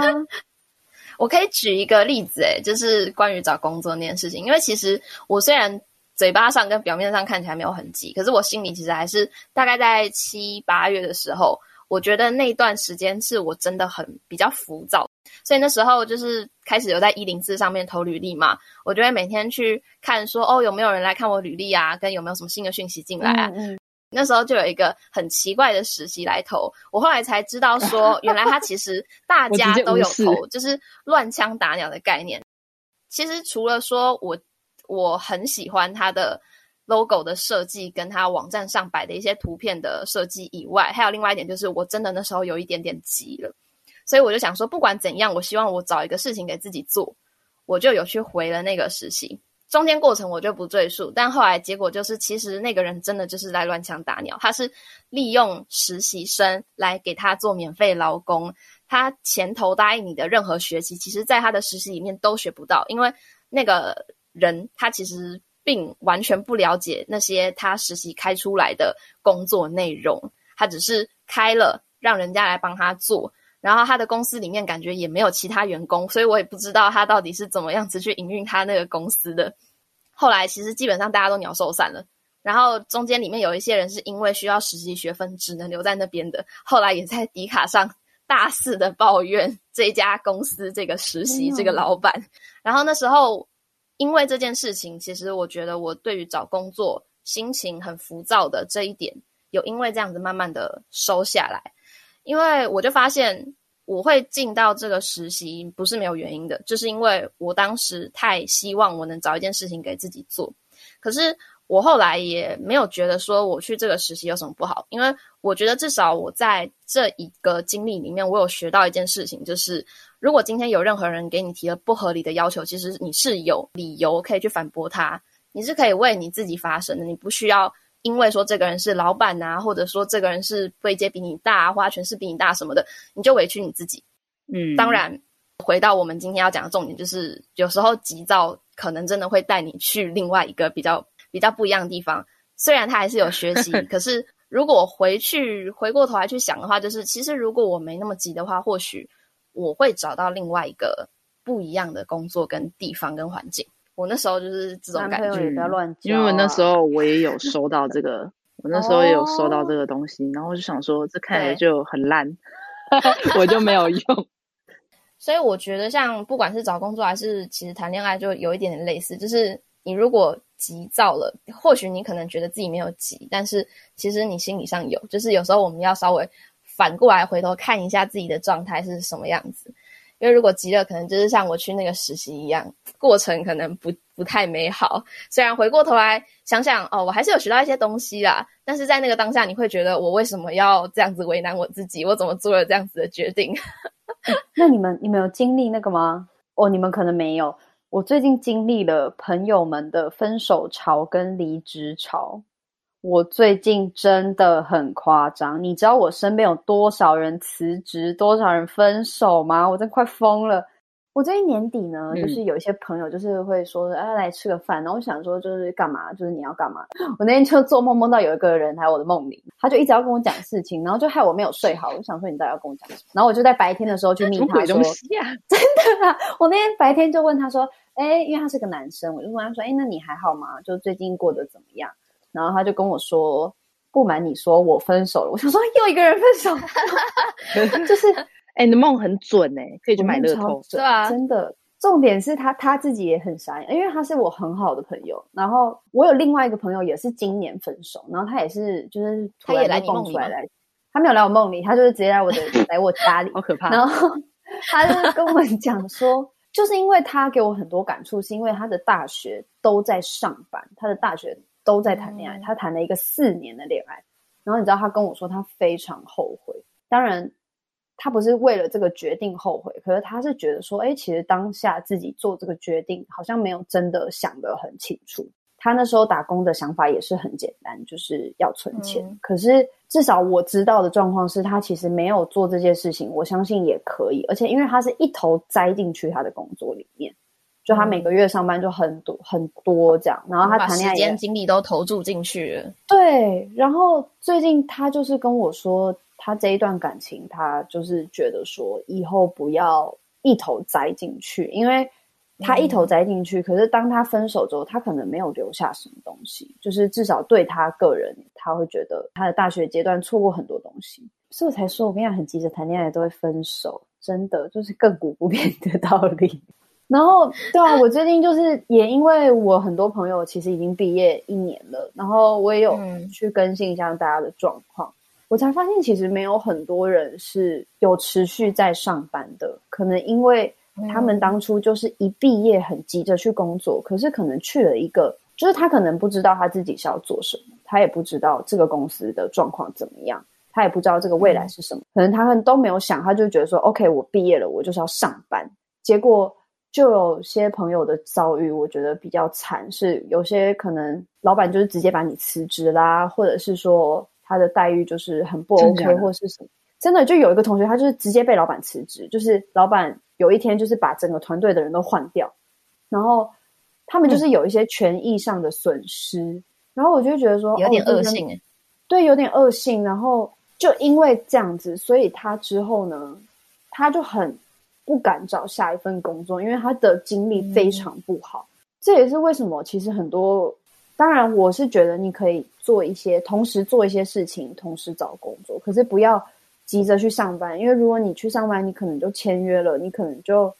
我可以举一个例子，诶，就是关于找工作那件事情，因为其实我虽然嘴巴上跟表面上看起来没有很急，可是我心里其实还是大概在七八月的时候。我觉得那段时间是我真的很比较浮躁，所以那时候就是开始有在一零四上面投履历嘛，我就会每天去看说哦有没有人来看我履历啊，跟有没有什么新的讯息进来啊。嗯嗯那时候就有一个很奇怪的实习来投，我后来才知道说，原来他其实大家都有投，就是乱枪打鸟的概念。其实除了说我我很喜欢他的 logo 的设计，跟他网站上摆的一些图片的设计以外，还有另外一点就是，我真的那时候有一点点急了，所以我就想说，不管怎样，我希望我找一个事情给自己做，我就有去回了那个实习。中间过程我就不赘述，但后来结果就是，其实那个人真的就是在乱枪打鸟，他是利用实习生来给他做免费劳工，他前头答应你的任何学习，其实在他的实习里面都学不到，因为那个人他其实并完全不了解那些他实习开出来的工作内容，他只是开了让人家来帮他做。然后他的公司里面感觉也没有其他员工，所以我也不知道他到底是怎么样子去营运他那个公司的。后来其实基本上大家都鸟兽散了，然后中间里面有一些人是因为需要实习学分只能留在那边的，后来也在迪卡上大肆的抱怨这家公司这个实习这个老板。然后那时候因为这件事情，其实我觉得我对于找工作心情很浮躁的这一点，有因为这样子慢慢的收下来。因为我就发现，我会进到这个实习不是没有原因的，就是因为我当时太希望我能找一件事情给自己做。可是我后来也没有觉得说我去这个实习有什么不好，因为我觉得至少我在这一个经历里面，我有学到一件事情，就是如果今天有任何人给你提了不合理的要求，其实你是有理由可以去反驳他，你是可以为你自己发声的，你不需要。因为说这个人是老板呐、啊，或者说这个人是位阶比你大，或者权势比你大什么的，你就委屈你自己。嗯，当然，回到我们今天要讲的重点，就是有时候急躁可能真的会带你去另外一个比较比较不一样的地方。虽然他还是有学习，可是如果回去回过头来去想的话，就是其实如果我没那么急的话，或许我会找到另外一个不一样的工作跟地方跟环境。我那时候就是这种感觉，不要乱、啊、因为那时候我也有收到这个，我那时候也有收到这个东西，然后我就想说，这看来就很烂，我就没有用。所以我觉得，像不管是找工作还是其实谈恋爱，就有一点点类似，就是你如果急躁了，或许你可能觉得自己没有急，但是其实你心理上有。就是有时候我们要稍微反过来回头看一下自己的状态是什么样子。因为如果急了，可能就是像我去那个实习一样，过程可能不不太美好。虽然回过头来想想，哦，我还是有学到一些东西啦，但是在那个当下，你会觉得我为什么要这样子为难我自己？我怎么做了这样子的决定？那你们你们有经历那个吗？哦，你们可能没有。我最近经历了朋友们的分手潮跟离职潮。我最近真的很夸张，你知道我身边有多少人辞职，多少人分手吗？我真快疯了。我最近年底呢，就是有一些朋友就是会说，哎、嗯啊，来吃个饭。然后我想说，就是干嘛？就是你要干嘛？我那天就做梦梦到有一个人来我的梦里，他就一直要跟我讲事情，然后就害我没有睡好。我就想说，你到底要跟我讲什么？然后我就在白天的时候去密他说，东西啊、真的啊！我那天白天就问他说，哎，因为他是个男生，我就问他说，哎，那你还好吗？就最近过得怎么样？然后他就跟我说：“不瞒你说，我分手了。”我想说又一个人分手，就是哎、欸，你的梦很准哎、欸，可以去买乐透，对啊？真的，重点是他他自己也很傻眼，因为他是我很好的朋友。然后我有另外一个朋友也是今年分手，然后他也是就是他也来你梦里来，他没有来我梦里，他就是直接来我的 来我家里，好可怕。然后他就跟我们讲说，就是因为他给我很多感触，是因为他的大学都在上班，他的大学。都在谈恋爱，他谈了一个四年的恋爱，然后你知道他跟我说他非常后悔。当然，他不是为了这个决定后悔，可是他是觉得说，哎，其实当下自己做这个决定好像没有真的想得很清楚。他那时候打工的想法也是很简单，就是要存钱。嗯。可是至少我知道的状况是他其实没有做这件事情，我相信也可以。而且因为他是一头栽进去他的工作里面。就他每个月上班就很多、嗯、很多这样，然后他谈恋爱，时间精力都投注进去了。对，然后最近他就是跟我说，他这一段感情，他就是觉得说以后不要一头栽进去，因为他一头栽进去，嗯、可是当他分手之后，他可能没有留下什么东西，就是至少对他个人，他会觉得他的大学阶段错过很多东西，所以我才说，我跟你讲，很急着谈恋爱都会分手，真的就是亘古不变的道理。然后，对啊，我最近就是也因为我很多朋友其实已经毕业一年了，然后我也有去更新一下大家的状况，嗯、我才发现其实没有很多人是有持续在上班的，可能因为他们当初就是一毕业很急着去工作，可是可能去了一个，就是他可能不知道他自己是要做什么，他也不知道这个公司的状况怎么样，他也不知道这个未来是什么，可能他们都没有想，他就觉得说，OK，我毕业了，我就是要上班，结果。就有些朋友的遭遇，我觉得比较惨，是有些可能老板就是直接把你辞职啦，或者是说他的待遇就是很不 OK，或是什么。真的就有一个同学，他就是直接被老板辞职，就是老板有一天就是把整个团队的人都换掉，然后他们就是有一些权益上的损失，嗯、然后我就觉得说有点恶性对，有点恶性。然后就因为这样子，所以他之后呢，他就很。不敢找下一份工作，因为他的经历非常不好。嗯、这也是为什么，其实很多，当然我是觉得你可以做一些，同时做一些事情，同时找工作，可是不要急着去上班，因为如果你去上班，你可能就签约了，你可能就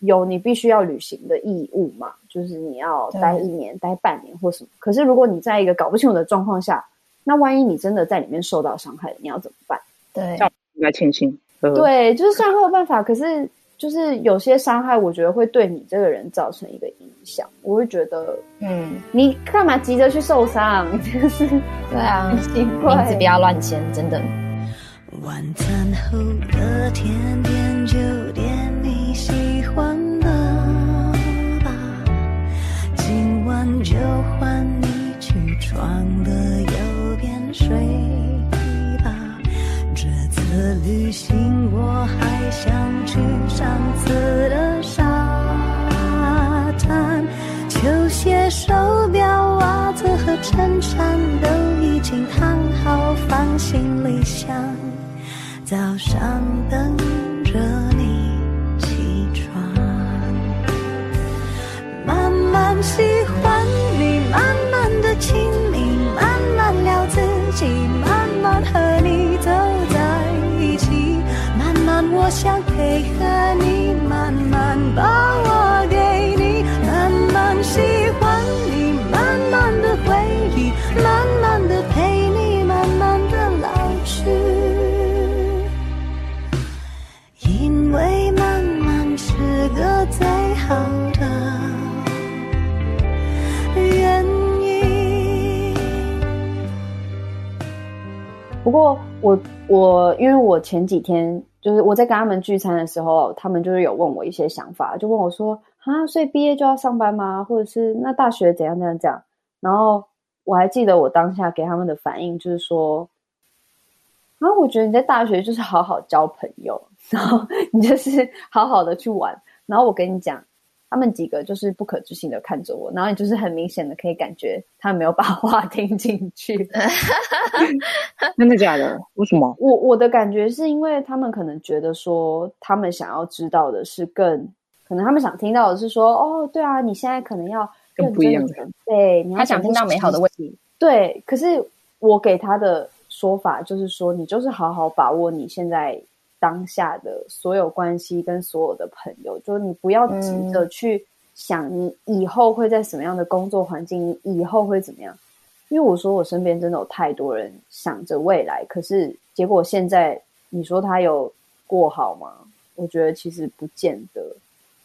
有你必须要履行的义务嘛，就是你要待一年、待半年或什么。可是如果你在一个搞不清楚的状况下，那万一你真的在里面受到伤害了，你要怎么办？对，应该庆幸。对，就是虽然会有办法，可是就是有些伤害，我觉得会对你这个人造成一个影响。我会觉得，嗯，你干嘛急着去受伤？就是对啊，很奇怪，名字不要乱签，真的。晚餐后的甜点就点你喜欢的吧，今晚就换你起床的右边睡。的旅行我还想去上次的沙滩，球鞋、手表、袜子和衬衫都已经烫好，放行李箱，早上等着你起床。慢慢喜欢你，慢慢的亲密，慢慢聊自己，慢慢和我想配合你，慢慢把我给你，慢慢喜欢你，慢慢的回忆，慢慢的陪你，慢慢的老去。因为慢慢是个最好的原因。不过我我因为我前几天。就是我在跟他们聚餐的时候，他们就是有问我一些想法，就问我说：“啊，所以毕业就要上班吗？或者是那大学怎样怎样怎样？”然后我还记得我当下给他们的反应就是说：“啊，我觉得你在大学就是好好交朋友，然后你就是好好的去玩。然后我跟你讲。”他们几个就是不可置信的看着我，然后你就是很明显的可以感觉他们没有把话 听进去。真的假的？为什么？我我的感觉是因为他们可能觉得说，他们想要知道的是更，可能他们想听到的是说，哦，对啊，你现在可能要更不一样的，对，他想听到美好的问题。对，可是我给他的说法就是说，你就是好好把握你现在。当下的所有关系跟所有的朋友，就是你不要急着去想你以后会在什么样的工作环境，你以后会怎么样？因为我说我身边真的有太多人想着未来，可是结果现在你说他有过好吗？我觉得其实不见得。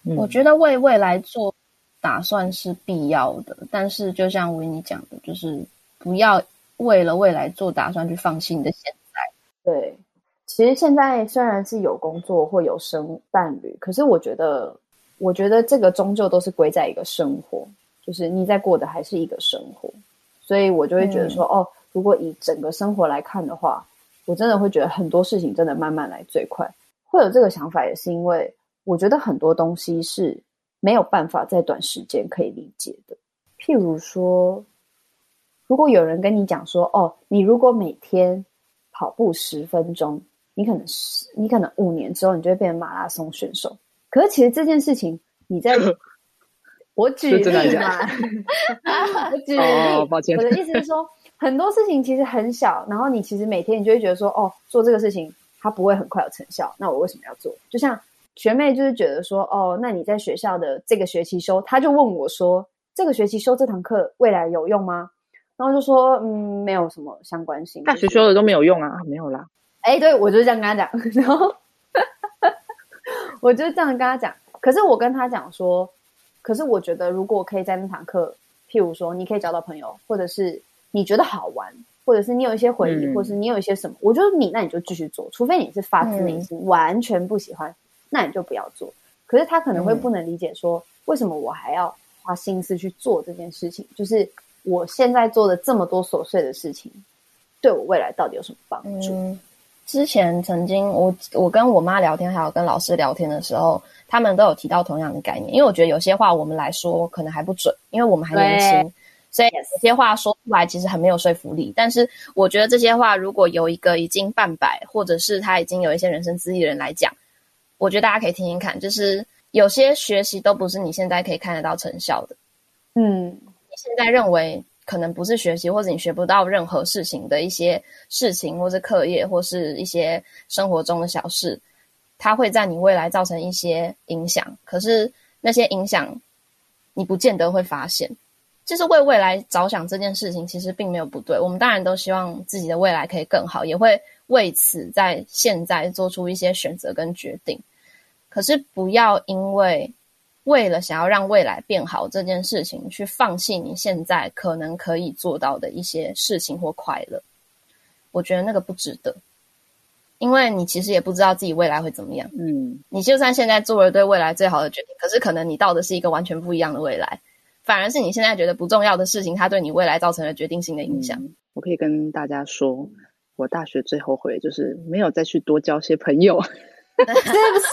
嗯，我觉得为未来做打算是必要的，但是就像维尼讲的，就是不要为了未来做打算去放弃你的现在。对。其实现在虽然是有工作或有生伴侣，可是我觉得，我觉得这个终究都是归在一个生活，就是你在过的还是一个生活，所以我就会觉得说，嗯、哦，如果以整个生活来看的话，我真的会觉得很多事情真的慢慢来最快。会有这个想法，也是因为我觉得很多东西是没有办法在短时间可以理解的。譬如说，如果有人跟你讲说，哦，你如果每天跑步十分钟。你可能是，你可能五年之后，你就会变成马拉松选手。可是其实这件事情，你在我举例嘛，我举例，哦，抱歉。我的意思是说，很多事情其实很小，然后你其实每天你就会觉得说，哦，做这个事情它不会很快有成效，那我为什么要做？就像学妹就是觉得说，哦，那你在学校的这个学期修，她就问我说，这个学期修这堂课未来有用吗？然后就说，嗯，没有什么相关性，大学修的都没有用啊，没有啦。哎，对，我就这样跟他讲，然后我就这样跟他讲。可是我跟他讲说，可是我觉得如果我可以在那堂课，譬如说你可以交到朋友，或者是你觉得好玩，或者是你有一些回忆，嗯、或者是你有一些什么，我觉得你那你就继续做，除非你是发自内心、嗯、完全不喜欢，那你就不要做。可是他可能会不能理解说，嗯、为什么我还要花心思去做这件事情？就是我现在做的这么多琐碎的事情，对我未来到底有什么帮助？嗯之前曾经我我跟我妈聊天，还有跟老师聊天的时候，他们都有提到同样的概念。因为我觉得有些话我们来说可能还不准，因为我们还年轻，所以有些话说出来其实很没有说服力。但是我觉得这些话如果有一个已经半百，或者是他已经有一些人生资历的人来讲，我觉得大家可以听听看。就是有些学习都不是你现在可以看得到成效的。嗯，你现在认为。可能不是学习，或者你学不到任何事情的一些事情，或是课业，或是一些生活中的小事，它会在你未来造成一些影响。可是那些影响，你不见得会发现。就是为未来着想这件事情，其实并没有不对。我们当然都希望自己的未来可以更好，也会为此在现在做出一些选择跟决定。可是不要因为。为了想要让未来变好这件事情，去放弃你现在可能可以做到的一些事情或快乐，我觉得那个不值得，因为你其实也不知道自己未来会怎么样。嗯，你就算现在做了对未来最好的决定，可是可能你到的是一个完全不一样的未来，反而是你现在觉得不重要的事情，它对你未来造成了决定性的影响。嗯，我可以跟大家说，我大学最后悔就是没有再去多交些朋友。是不是？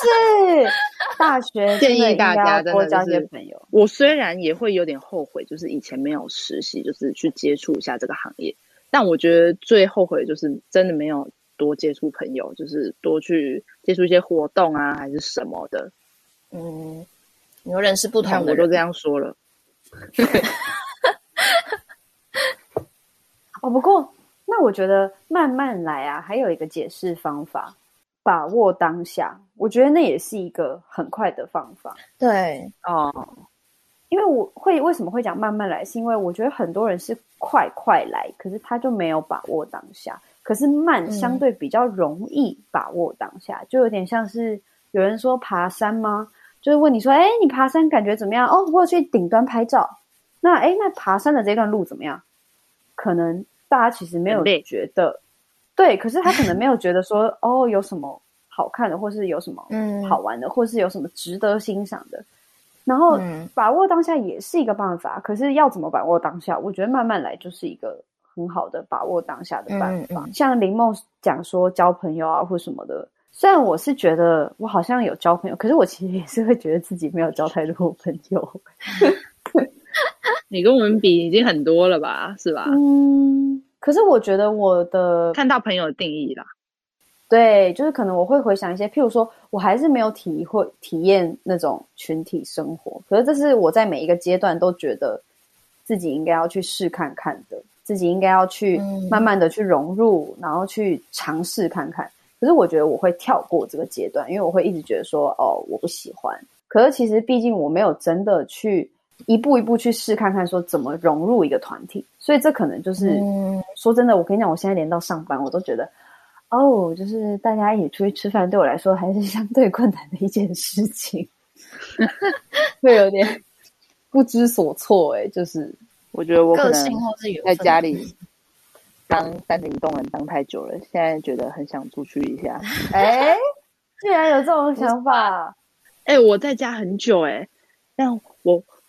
大学建议大家多交些朋友。我虽然也会有点后悔，就是以前没有实习，就是去接触一下这个行业。但我觉得最后悔就是真的没有多接触朋友，就是多去接触一些活动啊，还是什么的。嗯，你有认识不同的人，我都这样说了。哦，不过那我觉得慢慢来啊，还有一个解释方法。把握当下，我觉得那也是一个很快的方法。对哦，因为我会为什么会讲慢慢来，是因为我觉得很多人是快快来，可是他就没有把握当下。可是慢相对比较容易把握当下，嗯、就有点像是有人说爬山吗？就是问你说，哎，你爬山感觉怎么样？哦，我有去顶端拍照。那哎，那爬山的这段路怎么样？可能大家其实没有觉得。对，可是他可能没有觉得说 哦，有什么好看的，或是有什么好玩的，嗯、或是有什么值得欣赏的。然后把握当下也是一个办法，可是要怎么把握当下？我觉得慢慢来就是一个很好的把握当下的办法。嗯嗯、像林梦讲说交朋友啊，或什么的，虽然我是觉得我好像有交朋友，可是我其实也是会觉得自己没有交太多朋友。你跟我们比已经很多了吧？是吧？嗯。可是我觉得我的看到朋友的定义啦，对，就是可能我会回想一些，譬如说，我还是没有体会体验那种群体生活。可是这是我在每一个阶段都觉得自己应该要去试看看的，自己应该要去慢慢的去融入，嗯、然后去尝试看看。可是我觉得我会跳过这个阶段，因为我会一直觉得说，哦，我不喜欢。可是其实毕竟我没有真的去。一步一步去试看看，说怎么融入一个团体，所以这可能就是、嗯、说真的，我跟你讲，我现在连到上班，我都觉得，哦，就是大家一起出去吃饭，对我来说还是相对困难的一件事情，会有点不知所措。哎，就是我觉得我可能在家里当单顶洞人当太久了，现在觉得很想出去一下。哎，竟然有这种想法？哎，我在家很久哎，但我。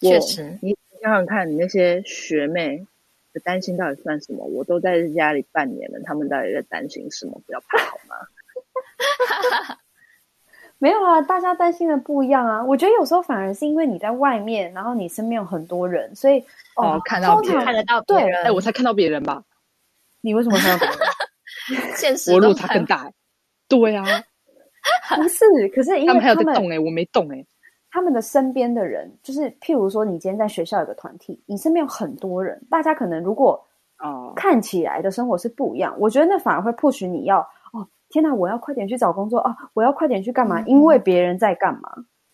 确实，你想想看，你那些学妹的担心到底算什么？我都在家里半年了，他们到底在担心什么？不要怕好吗？没有啊，大家担心的不一样啊。我觉得有时候反而是因为你在外面，然后你身边有很多人，所以哦，看到别人看得到别人，哎，我才看到别人吧？你为什么看到别人？现实我落差更大。对啊，不是，可是因为他们还有在动哎，我没动哎。他们的身边的人，就是譬如说，你今天在学校有个团体，你身边有很多人，大家可能如果哦看起来的生活是不一样，我觉得那反而会 push 你要哦天哪，我要快点去找工作啊，我要快点去干嘛？因为别人在干嘛？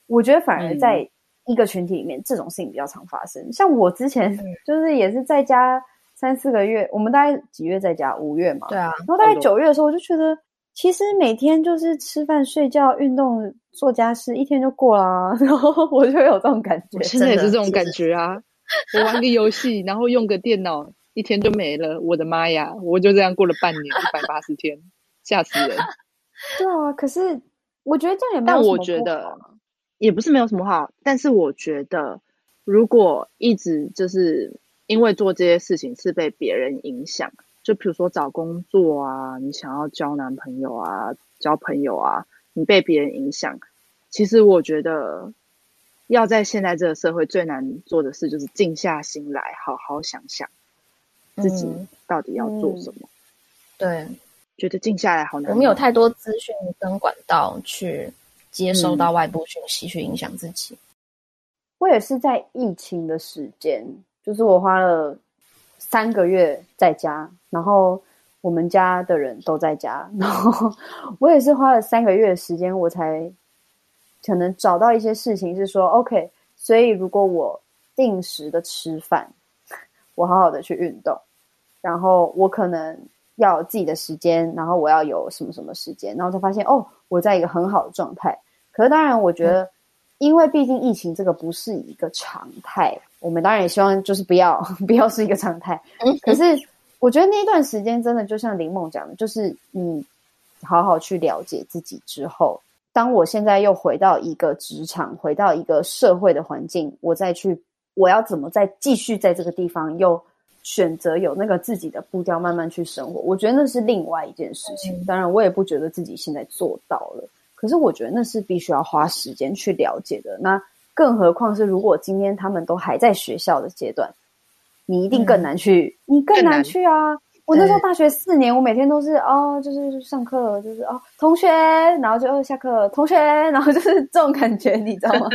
我觉得反而在一个群体里面，这种事情比较常发生。像我之前 就是也是在家三四个月，我们大概几月在家？五月嘛。对啊。然后大概九月的时候，我就觉得其实每天就是吃饭、睡觉、运动、做家事，一天就过了啊。然后我就有这种感觉，现在也是这种感觉啊。我玩个游戏，然后用个电脑，一天就没了。我的妈呀！我就这样过了半年，一百八十天，吓死人。对啊，可是我觉得这样也没有什么不好。但我觉得也不是没有什么好，但是我觉得如果一直就是因为做这些事情是被别人影响，就比如说找工作啊，你想要交男朋友啊，交朋友啊，你被别人影响，其实我觉得。要在现在这个社会最难做的事，就是静下心来，好好想想自己到底要做什么。嗯嗯、对，觉得静下来好难。我们有太多资讯跟管道去接收到外部讯息，去影响自己。嗯。我也是在疫情的时间，就是我花了三个月在家，然后我们家的人都在家，然后我也是花了三个月的时间，我才。可能找到一些事情是说，OK，所以如果我定时的吃饭，我好好的去运动，然后我可能要自己的时间，然后我要有什么什么时间，然后才发现哦，我在一个很好的状态。可是当然，我觉得，嗯、因为毕竟疫情这个不是一个常态，我们当然也希望就是不要 不要是一个常态。可是我觉得那一段时间真的就像林梦讲的，就是你好好去了解自己之后。当我现在又回到一个职场，回到一个社会的环境，我再去，我要怎么再继续在这个地方又选择有那个自己的步调，慢慢去生活？我觉得那是另外一件事情。嗯、当然，我也不觉得自己现在做到了，可是我觉得那是必须要花时间去了解的。那更何况是如果今天他们都还在学校的阶段，你一定更难去，嗯、你更难去啊。我那时候大学四年，我每天都是哦，就是上课，就是哦，同学，然后就哦下课，同学，然后就是 这种感觉，你知道吗？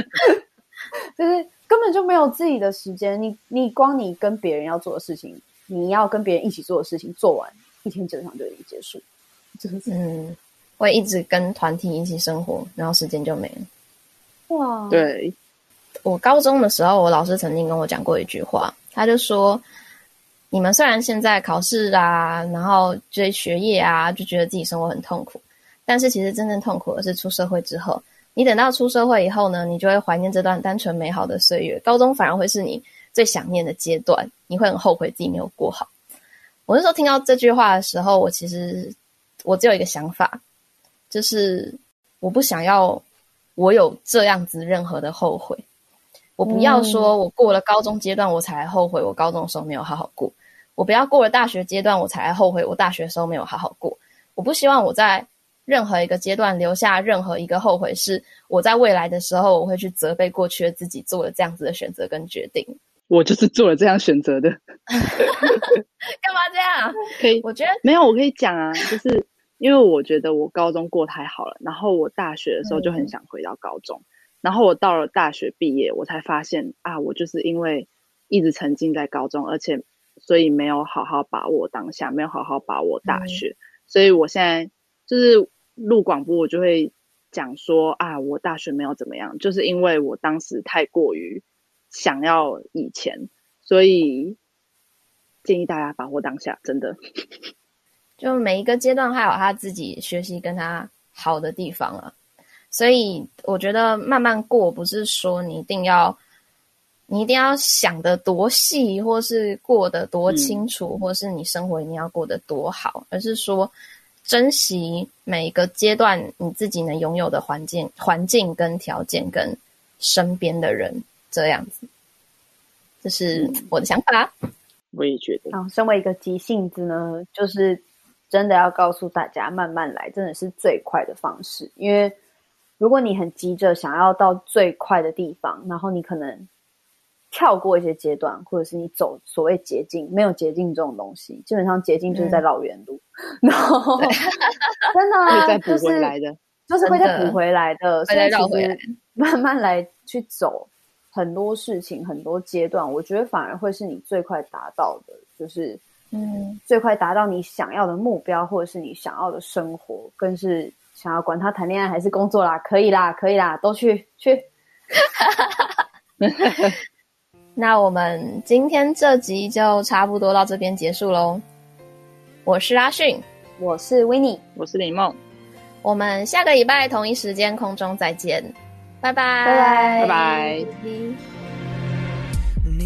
就是根本就没有自己的时间。你你光你跟别人要做的事情，你要跟别人一起做的事情做完，一天基本上就已经结束。就是嗯，会一直跟团体一起生活，然后时间就没了。哇，对，我高中的时候，我老师曾经跟我讲过一句话，他就说。你们虽然现在考试啊，然后追学业啊，就觉得自己生活很痛苦，但是其实真正痛苦的是出社会之后。你等到出社会以后呢，你就会怀念这段单纯美好的岁月。高中反而会是你最想念的阶段，你会很后悔自己没有过好。我那时候听到这句话的时候，我其实我只有一个想法，就是我不想要我有这样子任何的后悔。我不要说我过了高中阶段，我才后悔我高中的时候没有好好过。我不要过了大学阶段，我才后悔我大学的时候没有好好过。我不希望我在任何一个阶段留下任何一个后悔，是我在未来的时候我会去责备过去的自己做了这样子的选择跟决定。我就是做了这样选择的。干嘛这样？可以，我觉得没有，我可以讲啊，就是因为我觉得我高中过太好了，然后我大学的时候就很想回到高中，嗯、然后我到了大学毕业，我才发现啊，我就是因为一直沉浸在高中，而且。所以没有好好把握当下，没有好好把握大学，嗯、所以我现在就是录广播，我就会讲说啊，我大学没有怎么样，就是因为我当时太过于想要以前，所以建议大家把握当下，真的。就每一个阶段还有他自己学习跟他好的地方啊，所以我觉得慢慢过，不是说你一定要。你一定要想得多细，或是过得多清楚，嗯、或是你生活一定要过得多好，而是说珍惜每一个阶段你自己能拥有的环境、环境跟条件跟身边的人，这样子，这是我的想法。我也觉得。好，身为一个急性子呢，就是真的要告诉大家，慢慢来，真的是最快的方式。因为如果你很急着想要到最快的地方，然后你可能。跳过一些阶段，或者是你走所谓捷径，没有捷径这种东西，基本上捷径就是在绕远路，嗯、然后 真的、啊、会再补回来的，就是会再补回来的，会再绕回来，慢慢来去走很多事情，很多阶段，我觉得反而会是你最快达到的，就是嗯，最快达到你想要的目标，或者是你想要的生活，更是想要管他谈恋爱还是工作啦，可以啦，可以啦，都去去。那我们今天这集就差不多到这边结束喽。我是阿迅，我是 Winnie，我是李梦。我们下个礼拜同一时间空中再见，拜拜拜拜拜拜。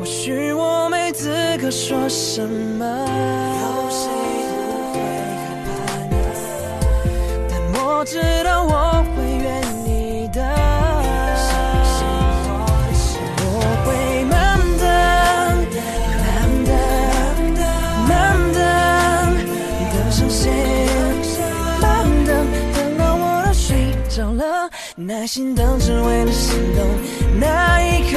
或许我没资格说什么，但我知道我会愿意的。我会慢慢等，慢慢等等，慢慢等等，慢慢等。等到我都睡着了，耐心等只，为了心动那一刻。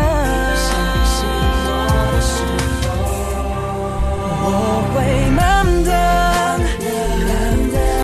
我会慢的。